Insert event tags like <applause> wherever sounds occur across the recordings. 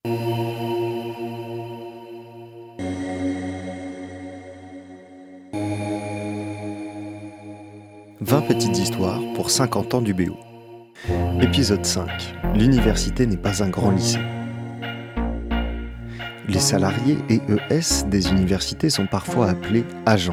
« 20 petites histoires pour 50 ans du BO. Épisode 5. L'université n'est pas un grand lycée. Les salariés et ES des universités sont parfois appelés agents.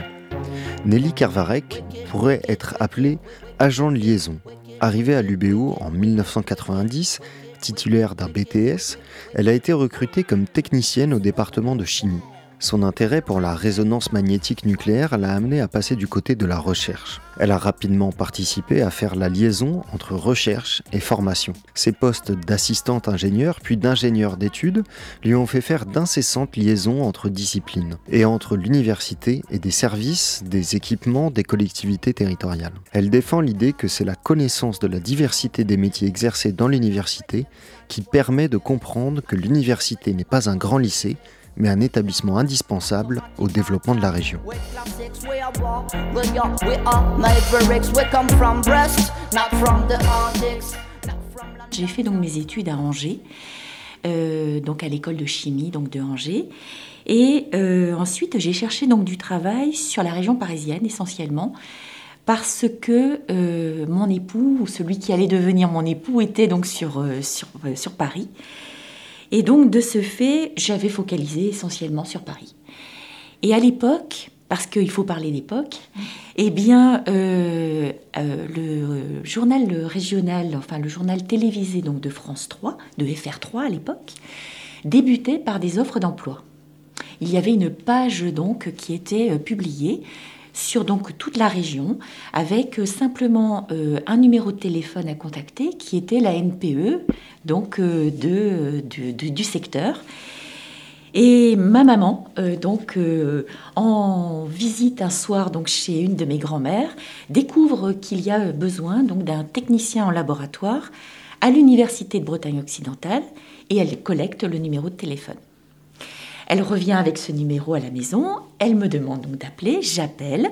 Nelly Carvarek pourrait être appelée agent de liaison. Arrivée à l'UBO en 1990, titulaire d'un BTS, elle a été recrutée comme technicienne au département de chimie. Son intérêt pour la résonance magnétique nucléaire l'a amenée à passer du côté de la recherche. Elle a rapidement participé à faire la liaison entre recherche et formation. Ses postes d'assistante ingénieur puis d'ingénieur d'études lui ont fait faire d'incessantes liaisons entre disciplines et entre l'université et des services, des équipements, des collectivités territoriales. Elle défend l'idée que c'est la connaissance de la diversité des métiers exercés dans l'université qui permet de comprendre que l'université n'est pas un grand lycée, mais un établissement indispensable au développement de la région. J'ai fait donc mes études à Angers, euh, donc à l'école de chimie donc de Angers, et euh, ensuite j'ai cherché donc du travail sur la région parisienne essentiellement parce que euh, mon époux, ou celui qui allait devenir mon époux, était donc sur, sur, sur Paris. Et donc, de ce fait, j'avais focalisé essentiellement sur Paris. Et à l'époque, parce qu'il faut parler d'époque, eh bien, euh, euh, le journal régional, enfin le journal télévisé donc de France 3, de FR3 à l'époque, débutait par des offres d'emploi. Il y avait une page donc qui était euh, publiée sur donc toute la région avec simplement un numéro de téléphone à contacter qui était la NPE donc euh, de, du secteur. Et ma maman, euh, donc euh, en visite un soir donc chez une de mes grand-mères, découvre qu'il y a besoin donc d'un technicien en laboratoire à l'université de Bretagne occidentale et elle collecte le numéro de téléphone. Elle revient avec ce numéro à la maison, elle me demande donc d'appeler, j'appelle.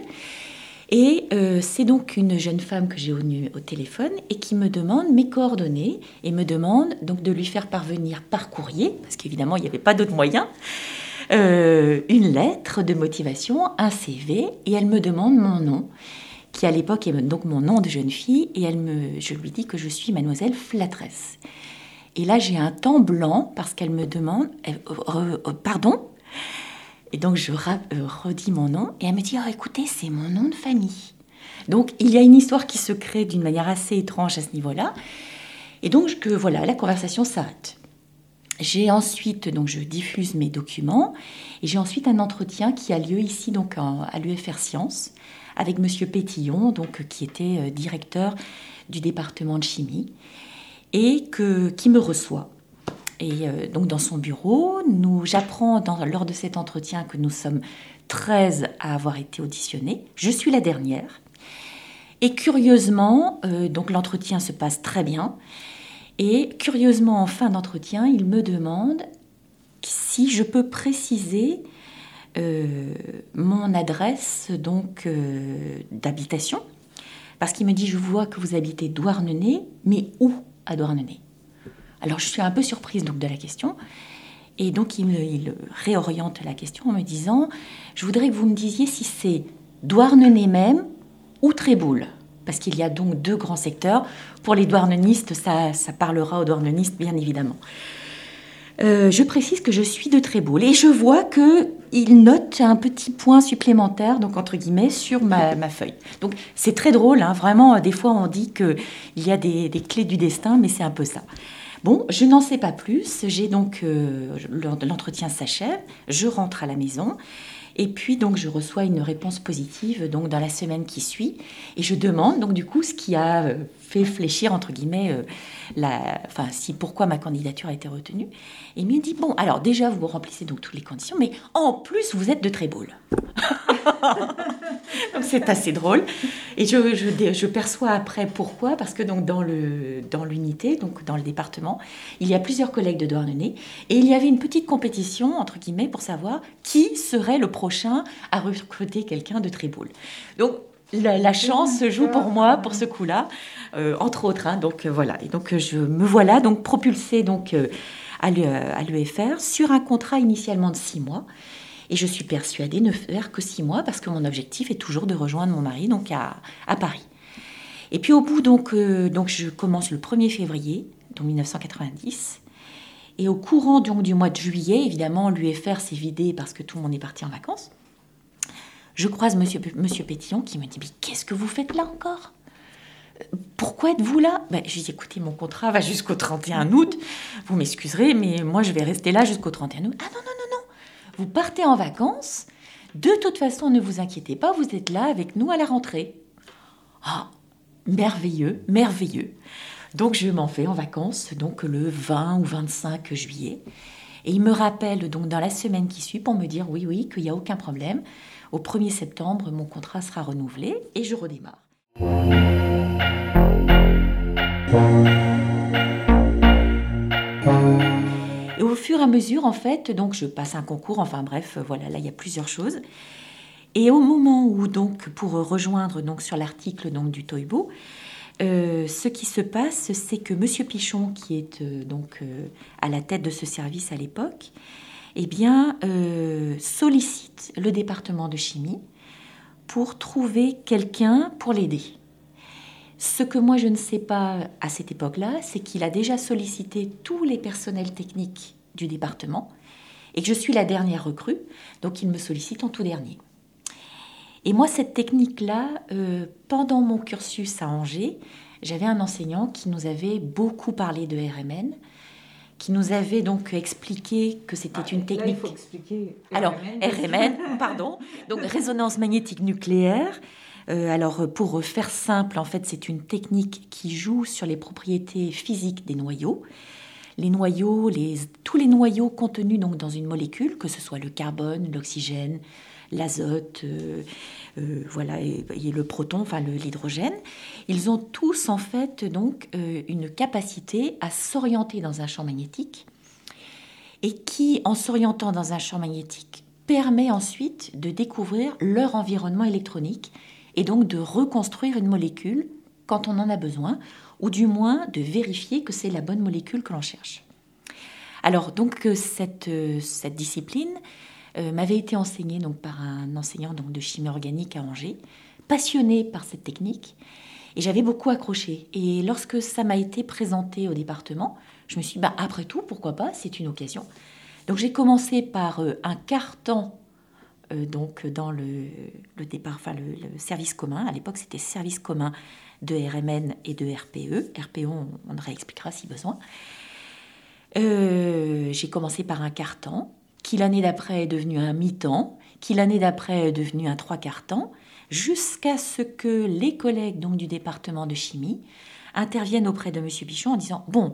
Et euh, c'est donc une jeune femme que j'ai au, au téléphone et qui me demande mes coordonnées et me demande donc de lui faire parvenir par courrier, parce qu'évidemment il n'y avait pas d'autre moyen, euh, une lettre de motivation, un CV, et elle me demande mon nom, qui à l'époque est donc mon nom de jeune fille, et elle me, je lui dis que je suis mademoiselle Flatresse. Et là j'ai un temps blanc parce qu'elle me demande, euh, pardon et donc je euh, redis mon nom et elle me dit oh, écoutez, c'est mon nom de famille. Donc il y a une histoire qui se crée d'une manière assez étrange à ce niveau-là. Et donc voilà, la conversation s'arrête. J'ai ensuite, donc je diffuse mes documents et j'ai ensuite un entretien qui a lieu ici donc à l'UFR Sciences avec Monsieur Pétillon, donc qui était euh, directeur du département de chimie et que, qui me reçoit et euh, donc dans son bureau, nous, j'apprends lors de cet entretien que nous sommes 13 à avoir été auditionnés. Je suis la dernière. Et curieusement, euh, donc l'entretien se passe très bien. Et curieusement, en fin d'entretien, il me demande si je peux préciser euh, mon adresse donc d'habitation, parce qu'il me dit je vois que vous habitez Douarnenez, mais où? À Douarnenez alors je suis un peu surprise donc de la question. Et donc il, réoriente la question en me disant, je voudrais que vous me disiez si c'est Douarnenez même ou Tréboul. Parce qu'il y a donc deux grands secteurs. Pour les douarnenistes, ça, parlera aux douarnenistes, bien évidemment. Euh, je précise que je suis de Tréboul et je vois que il note un petit point supplémentaire, donc entre guillemets, sur ma, feuille. Donc c'est très drôle, hein. vraiment. Des fois, on dit qu'il y a des, des clés du destin, mais c'est un peu ça. Bon, je n'en sais pas plus. J'ai donc euh, l'entretien s'achève, je rentre à la maison. Et puis donc je reçois une réponse positive donc dans la semaine qui suit et je demande donc du coup ce qui a euh, fait fléchir entre guillemets euh, la enfin si pourquoi ma candidature a été retenue et il me dit bon alors déjà vous remplissez donc toutes les conditions mais en plus vous êtes de Tréboul. <laughs> c'est assez drôle. Et je, perçois après pourquoi, parce que donc dans l'unité, donc dans le département, il y a plusieurs collègues de Douarnenez, et il y avait une petite compétition entre guillemets pour savoir qui serait le prochain à recruter quelqu'un de Tréboul. Donc la, chance se joue pour moi pour ce coup-là, euh, entre autres. Hein. donc euh, voilà. Et donc je me voilà donc propulsée donc euh, à l'UFR sur un contrat initialement de six mois. Et je suis persuadée de ne faire que six mois parce que mon objectif est toujours de rejoindre mon mari donc à, Paris. Et puis au bout, donc, euh, donc je commence le 1er février, donc 1990. Et au courant donc, du mois de juillet, évidemment, l'UFR s'est vidé parce que tout le monde est parti en vacances. Je croise monsieur, monsieur Pétillon qui me dit Mais qu'est-ce que vous faites là encore? Pourquoi êtes-vous là? Ben, Je dis, écoutez, mon contrat va jusqu'au 31 août. Vous m'excuserez, mais moi, je vais rester là jusqu'au 31 août. Ah non, non, non. Vous partez en vacances. De toute façon, ne vous inquiétez pas, vous êtes là avec nous à la rentrée. Ah, merveilleux, merveilleux. Donc, je m'en vais en vacances, donc le 20 ou 25 juillet. Et il me rappelle donc dans la semaine qui suit pour me dire oui, oui, qu'il n'y a aucun problème. Au 1er septembre, mon contrat sera renouvelé et je redémarre. À mesure, en fait, donc je passe un concours, enfin bref, voilà, là il y a plusieurs choses. Et au moment où, donc, pour rejoindre donc sur l'article donc du Toibo, euh, ce qui se passe, c'est que Monsieur Pichon, qui est euh, donc euh, à la tête de ce service à l'époque, eh bien, sollicite le département de chimie pour trouver quelqu'un pour l'aider. Ce que moi je ne sais pas à cette époque-là, c'est qu'il a déjà sollicité tous les personnels techniques du département et que je suis la dernière recrue, donc il me sollicite en tout dernier. Et moi, cette technique-là, euh, pendant mon cursus à Angers, j'avais un enseignant qui nous avait beaucoup parlé de RMN, qui nous avait donc expliqué que c'était ah, une technique. il faut expliquer. Alors, RMN, pardon, donc <laughs> résonance magnétique nucléaire. Euh, alors, pour faire simple, en fait, c'est une technique qui joue sur les propriétés physiques des noyaux. Les noyaux, les, tous les noyaux contenus donc dans une molécule, que ce soit le carbone, l'oxygène, l'azote, euh, euh, voilà, et, le proton, enfin l'hydrogène, ils ont tous en fait donc une capacité à s'orienter dans un champ magnétique et qui, en s'orientant dans un champ magnétique, permet ensuite de découvrir leur environnement électronique et donc de reconstruire une molécule quand on en a besoin, ou du moins de vérifier que c'est la bonne molécule que l'on cherche. Alors donc euh, cette, euh, cette discipline euh, m'avait été enseignée donc par un enseignant donc de chimie organique à Angers, passionné par cette technique, et j'avais beaucoup accroché. Et lorsque ça m'a été présenté au département, je me suis dit, bah, après tout, pourquoi pas, c'est une occasion. Donc j'ai commencé par un carton donc dans le, départ, enfin le, service commun. À l'époque, c'était service commun de RMN et de RPE. RPE, on, on réexpliquera si besoin. Euh, j'ai commencé par un quart-temps, qui l'année d'après est devenu un mi-temps, qui l'année d'après est devenu un trois quarts temps, jusqu'à ce que les collègues donc du département de chimie interviennent auprès de Monsieur Pichon en disant bon,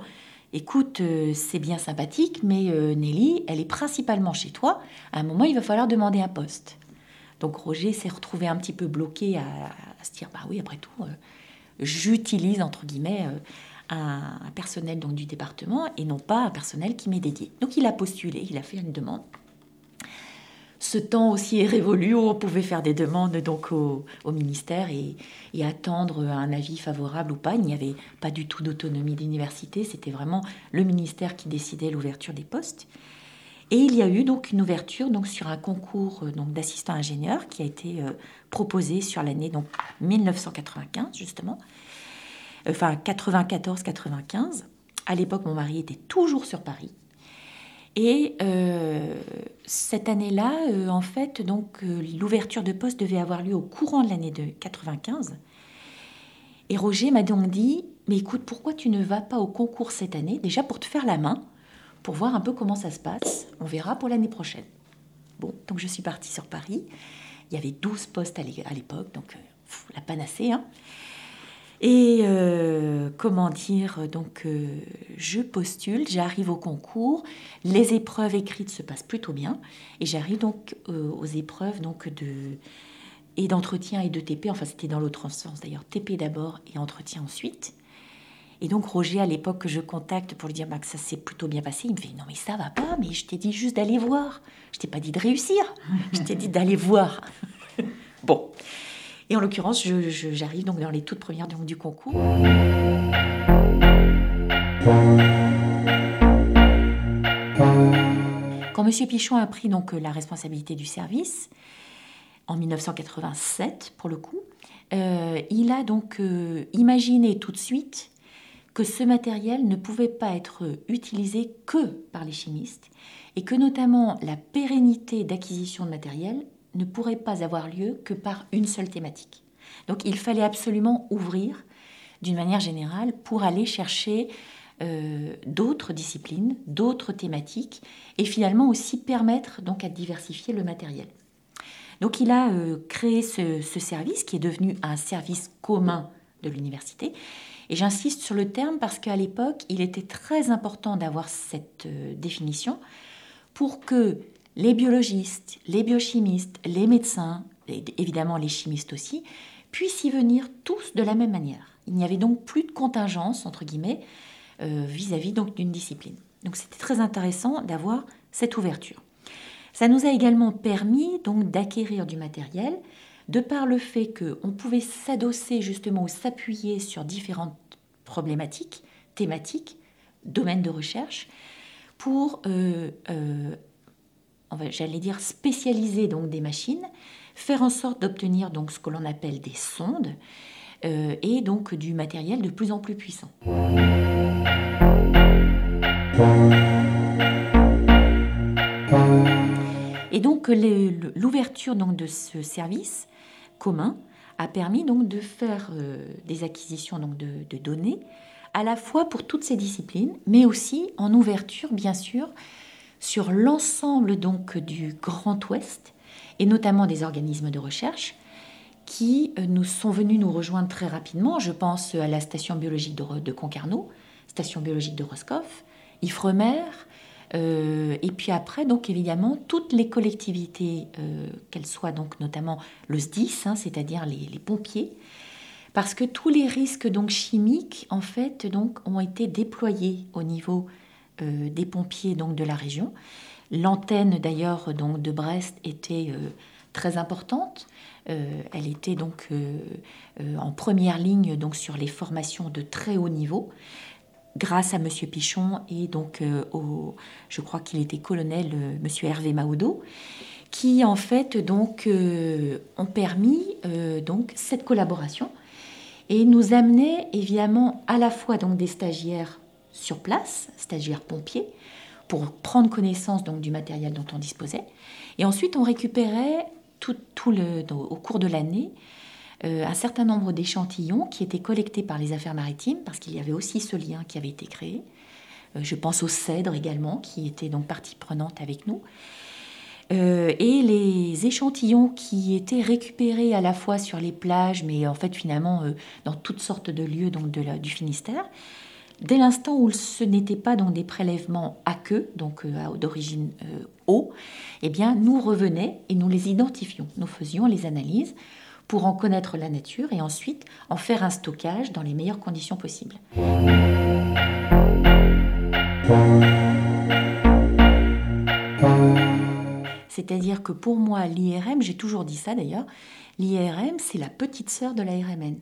écoute, euh, c'est bien sympathique, mais euh, Nelly, elle est principalement chez toi. À un moment, il va falloir demander un poste. Donc Roger s'est retrouvé un petit peu bloqué à, se dire, bah oui, après tout, j'utilise, entre guillemets, un, personnel donc, du département et non pas un personnel qui m'est dédié. Donc il a postulé, il a fait une demande ce temps aussi est révolu où on pouvait faire des demandes donc au, ministère et, attendre un avis favorable ou pas. Il n'y avait pas du tout d'autonomie d'université, c'était vraiment le ministère qui décidait l'ouverture des postes. Et il y a eu donc une ouverture donc sur un concours euh, d'assistant ingénieur qui a été euh, proposé sur l'année donc 1995 justement, enfin 94-95. À l'époque, mon mari était toujours sur Paris. Et euh, cette année-là, en fait, donc l'ouverture de poste devait avoir lieu au courant de l'année de 95. Et Roger m'a donc dit, mais écoute, pourquoi tu ne vas pas au concours cette année, déjà pour te faire la main, pour voir un peu comment ça se passe. On verra pour l'année prochaine. Bon, donc je suis partie sur Paris. Il y avait 12 postes à l'époque, donc la panacée. Hein. Et euh, comment dire, donc euh, je postule, j'arrive au concours, les épreuves écrites se passent plutôt bien, et j'arrive donc euh, aux épreuves donc de et d'entretien et de TP, enfin c'était dans l'autre sens d'ailleurs, TP d'abord et entretien ensuite. Et donc Roger, à l'époque que je contacte pour lui dire bah, que ça s'est plutôt bien passé, il me fait non mais ça va pas, mais je t'ai dit juste d'aller voir, je t'ai pas dit de réussir, je t'ai dit d'aller voir. <laughs> bon. Et en l'occurrence, j'arrive donc dans les toutes premières donc, du concours. Quand M. Pichon a pris donc la responsabilité du service, en 1987 pour le coup, euh, il a donc euh, imaginé tout de suite que ce matériel ne pouvait pas être utilisé que par les chimistes et que notamment la pérennité d'acquisition de matériel ne pourrait pas avoir lieu que par une seule thématique. Donc il fallait absolument ouvrir d'une manière générale pour aller chercher euh, d'autres disciplines, d'autres thématiques et finalement aussi permettre donc à diversifier le matériel. Donc il a euh, créé ce, service qui est devenu un service commun de l'université. Et j'insiste sur le terme parce qu'à l'époque, il était très important d'avoir cette euh, définition pour que les biologistes, les biochimistes, les médecins, et évidemment les chimistes aussi, puissent y venir tous de la même manière. Il n'y avait donc plus de contingence, entre guillemets, euh, vis-à-vis donc d'une discipline. Donc c'était très intéressant d'avoir cette ouverture. Ça nous a également permis d'acquérir du matériel de par le fait qu'on pouvait s'adosser justement ou s'appuyer sur différentes problématiques, thématiques, domaines de recherche pour, euh, euh, j'allais dire, spécialiser donc des machines, faire en sorte d'obtenir donc ce que l'on appelle des sondes euh, et donc du matériel de plus en plus puissant. Et donc l'ouverture de ce service commun a permis donc de faire euh, des acquisitions donc de, données à la fois pour toutes ces disciplines, mais aussi en ouverture bien sûr sur l'ensemble donc du Grand Ouest et notamment des organismes de recherche qui euh, nous sont venus nous rejoindre très rapidement. Je pense à la station biologique de Concarneau, station biologique de Roscoff, Ifremer, euh, et puis après, donc évidemment, toutes les collectivités, euh, qu'elles soient donc notamment le SDIS, hein, c'est-à-dire les, pompiers, parce que tous les risques donc chimiques, en fait, donc ont été déployés au niveau euh, des pompiers donc de la région. L'antenne d'ailleurs donc de Brest était très importante. elle était donc en première ligne donc sur les formations de très haut niveau grâce à M. Pichon et donc euh, au, je crois qu'il était colonel, euh, M. Hervé Maodo, qui en fait donc euh, ont permis donc cette collaboration et nous amenaient évidemment à la fois donc des stagiaires sur place, stagiaires pompiers, pour prendre connaissance donc du matériel dont on disposait, et ensuite on récupérait tout, tout le, au cours de l'année euh, un certain nombre d'échantillons qui étaient collectés par les affaires maritimes, parce qu'il y avait aussi ce lien qui avait été créé. Euh, je pense au CEDRE également, qui était donc partie prenante avec nous. Euh, et les échantillons qui étaient récupérés à la fois sur les plages, mais en fait finalement dans toutes sortes de lieux donc de du Finistère, dès l'instant où ce n'était pas dans des prélèvements à queue, donc d'origine eau, eh bien nous revenait et nous les identifions. Nous faisions les analyses pour en connaître la nature et ensuite en faire un stockage dans les meilleures conditions possibles. C'est-à-dire que pour moi, l'IRM, j'ai toujours dit ça d'ailleurs, l'IRM, c'est la petite sœur de l'ARMN.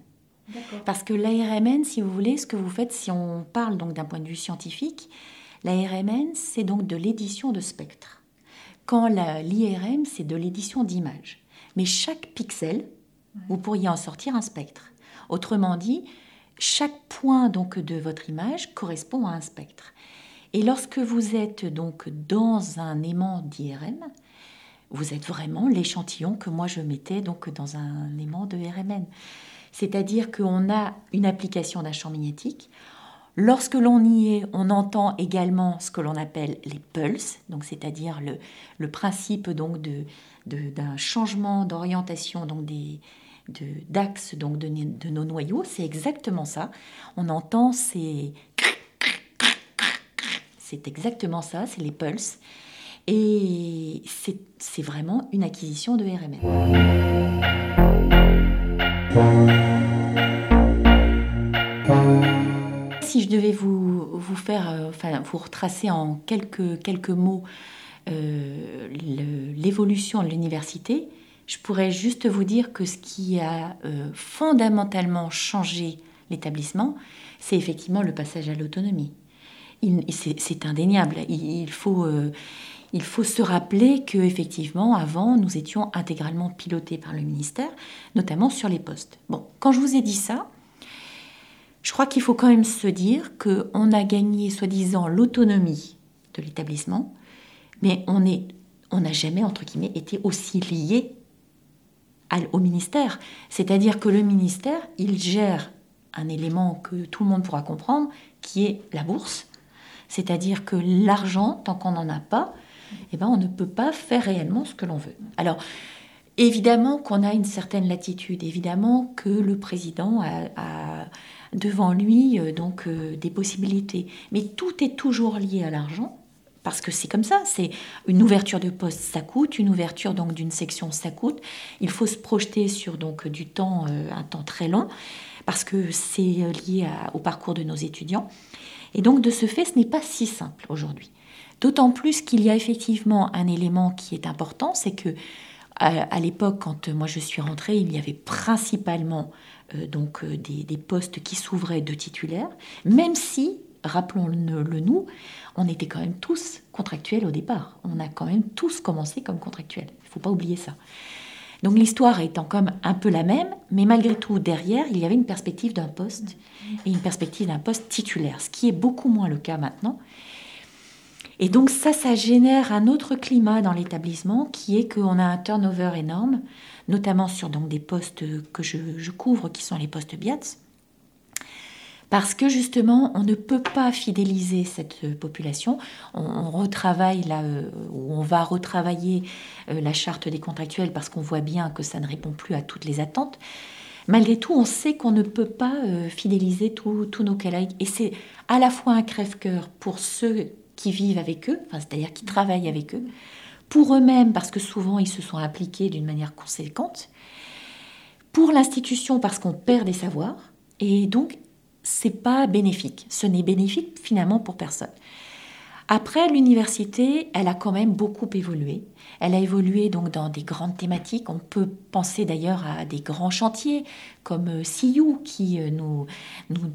Parce que l'ARMN, si vous voulez, ce que vous faites, si on parle donc d'un point de vue scientifique, l'ARMN, c'est donc de l'édition de spectres. Quand l'IRM, c'est de l'édition d'images. Mais chaque pixel, vous pourriez en sortir un spectre. Autrement dit, chaque point donc de votre image correspond à un spectre. Et lorsque vous êtes donc dans un aimant d'IRM, vous êtes vraiment l'échantillon que moi je mettais donc dans un aimant de RMN. C'est-à-dire qu'on a une application d'un champ magnétique. Lorsque l'on y est, on entend également ce que l'on appelle les pulses, donc c'est-à-dire le, le, principe donc de, d'un changement d'orientation donc des, d'axes donc de, de, nos noyaux, c'est exactement ça. On entend ces c'est exactement ça, c'est les pulses. Et c'est vraiment une acquisition de RMN. Si je devais vous, vous faire, euh, enfin, vous retracer en quelques, quelques mots euh, l'évolution de l'université, je pourrais juste vous dire que ce qui a euh, fondamentalement changé l'établissement, c'est effectivement le passage à l'autonomie. C'est indéniable. Il, faut, euh, il faut se rappeler que effectivement, avant, nous étions intégralement pilotés par le ministère, notamment sur les postes. Bon, quand je vous ai dit ça, je crois qu'il faut quand même se dire qu'on a gagné, soi-disant, l'autonomie de l'établissement, mais on on n'a jamais, entre guillemets, été aussi lié au ministère. C'est-à-dire que le ministère, il gère un élément que tout le monde pourra comprendre, qui est la bourse. C'est-à-dire que l'argent, tant qu'on n'en a pas, eh ben, on ne peut pas faire réellement ce que l'on veut. Alors, évidemment qu'on a une certaine latitude, évidemment que le président a, devant lui euh, donc euh, des possibilités, mais tout est toujours lié à l'argent. Parce que c'est comme ça, c'est une ouverture de poste, ça coûte, une ouverture donc d'une section, ça coûte. Il faut se projeter sur donc du temps, euh, un temps très long, parce que c'est lié au parcours de nos étudiants. Et donc de ce fait, ce n'est pas si simple aujourd'hui. D'autant plus qu'il y a effectivement un élément qui est important, c'est que à, l'époque, quand moi je suis rentrée, il y avait principalement euh, donc euh, des, postes qui s'ouvraient de titulaires, même si, rappelons-le nous, on était quand même tous contractuels au départ. On a quand même tous commencé comme contractuels. Il ne faut pas oublier ça. Donc l'histoire étant comme un peu la même, mais malgré tout, derrière, il y avait une perspective d'un poste et une perspective d'un poste titulaire, ce qui est beaucoup moins le cas maintenant. Et donc ça, ça génère un autre climat dans l'établissement qui est qu'on a un turnover énorme, notamment sur donc, des postes que je, couvre, qui sont les postes BIATS, parce que justement, on ne peut pas fidéliser cette population. On, retravaille là, euh, on va retravailler euh, la charte des contractuels parce qu'on voit bien que ça ne répond plus à toutes les attentes. Malgré tout, on sait qu'on ne peut pas euh, fidéliser tous nos collègues. Et c'est à la fois un crève-cœur pour ceux qui vivent avec eux, c'est-à-dire qui travaillent avec eux, pour eux-mêmes parce que souvent ils se sont appliqués d'une manière conséquente, pour l'institution parce qu'on perd des savoirs, et donc c'est pas bénéfique. Ce n'est bénéfique finalement pour personne. Après, l'université, elle a quand même beaucoup évolué. Elle a évolué donc dans des grandes thématiques. On peut penser d'ailleurs à des grands chantiers comme CIU euh, qui euh, nous,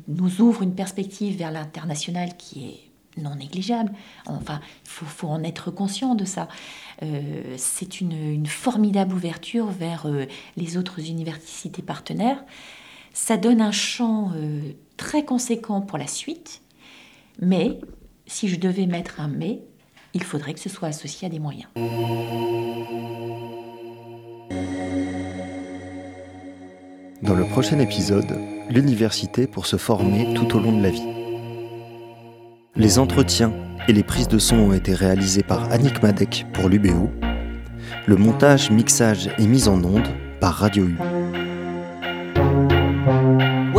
nous, ouvre une perspective vers l'international qui est non négligeable. Enfin, il faut, en être conscient de ça. Euh, c'est une, formidable ouverture vers les autres universités partenaires. Ça donne un champ très conséquent pour la suite, mais si je devais mettre un mais, il faudrait que ce soit associé à des moyens. Dans le prochain épisode, l'université pour se former tout au long de la vie. Les entretiens et les prises de son ont été réalisés par Annick Madec pour l'UBO. Le montage, mixage et mise en onde par Radio U.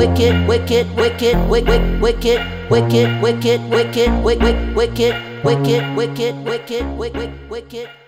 Wicked, wicked, wicked, wicked, wicked, wicked, wicked, wicked, wicked, wicked, wicked, wicked, wicked, wicked, wicked.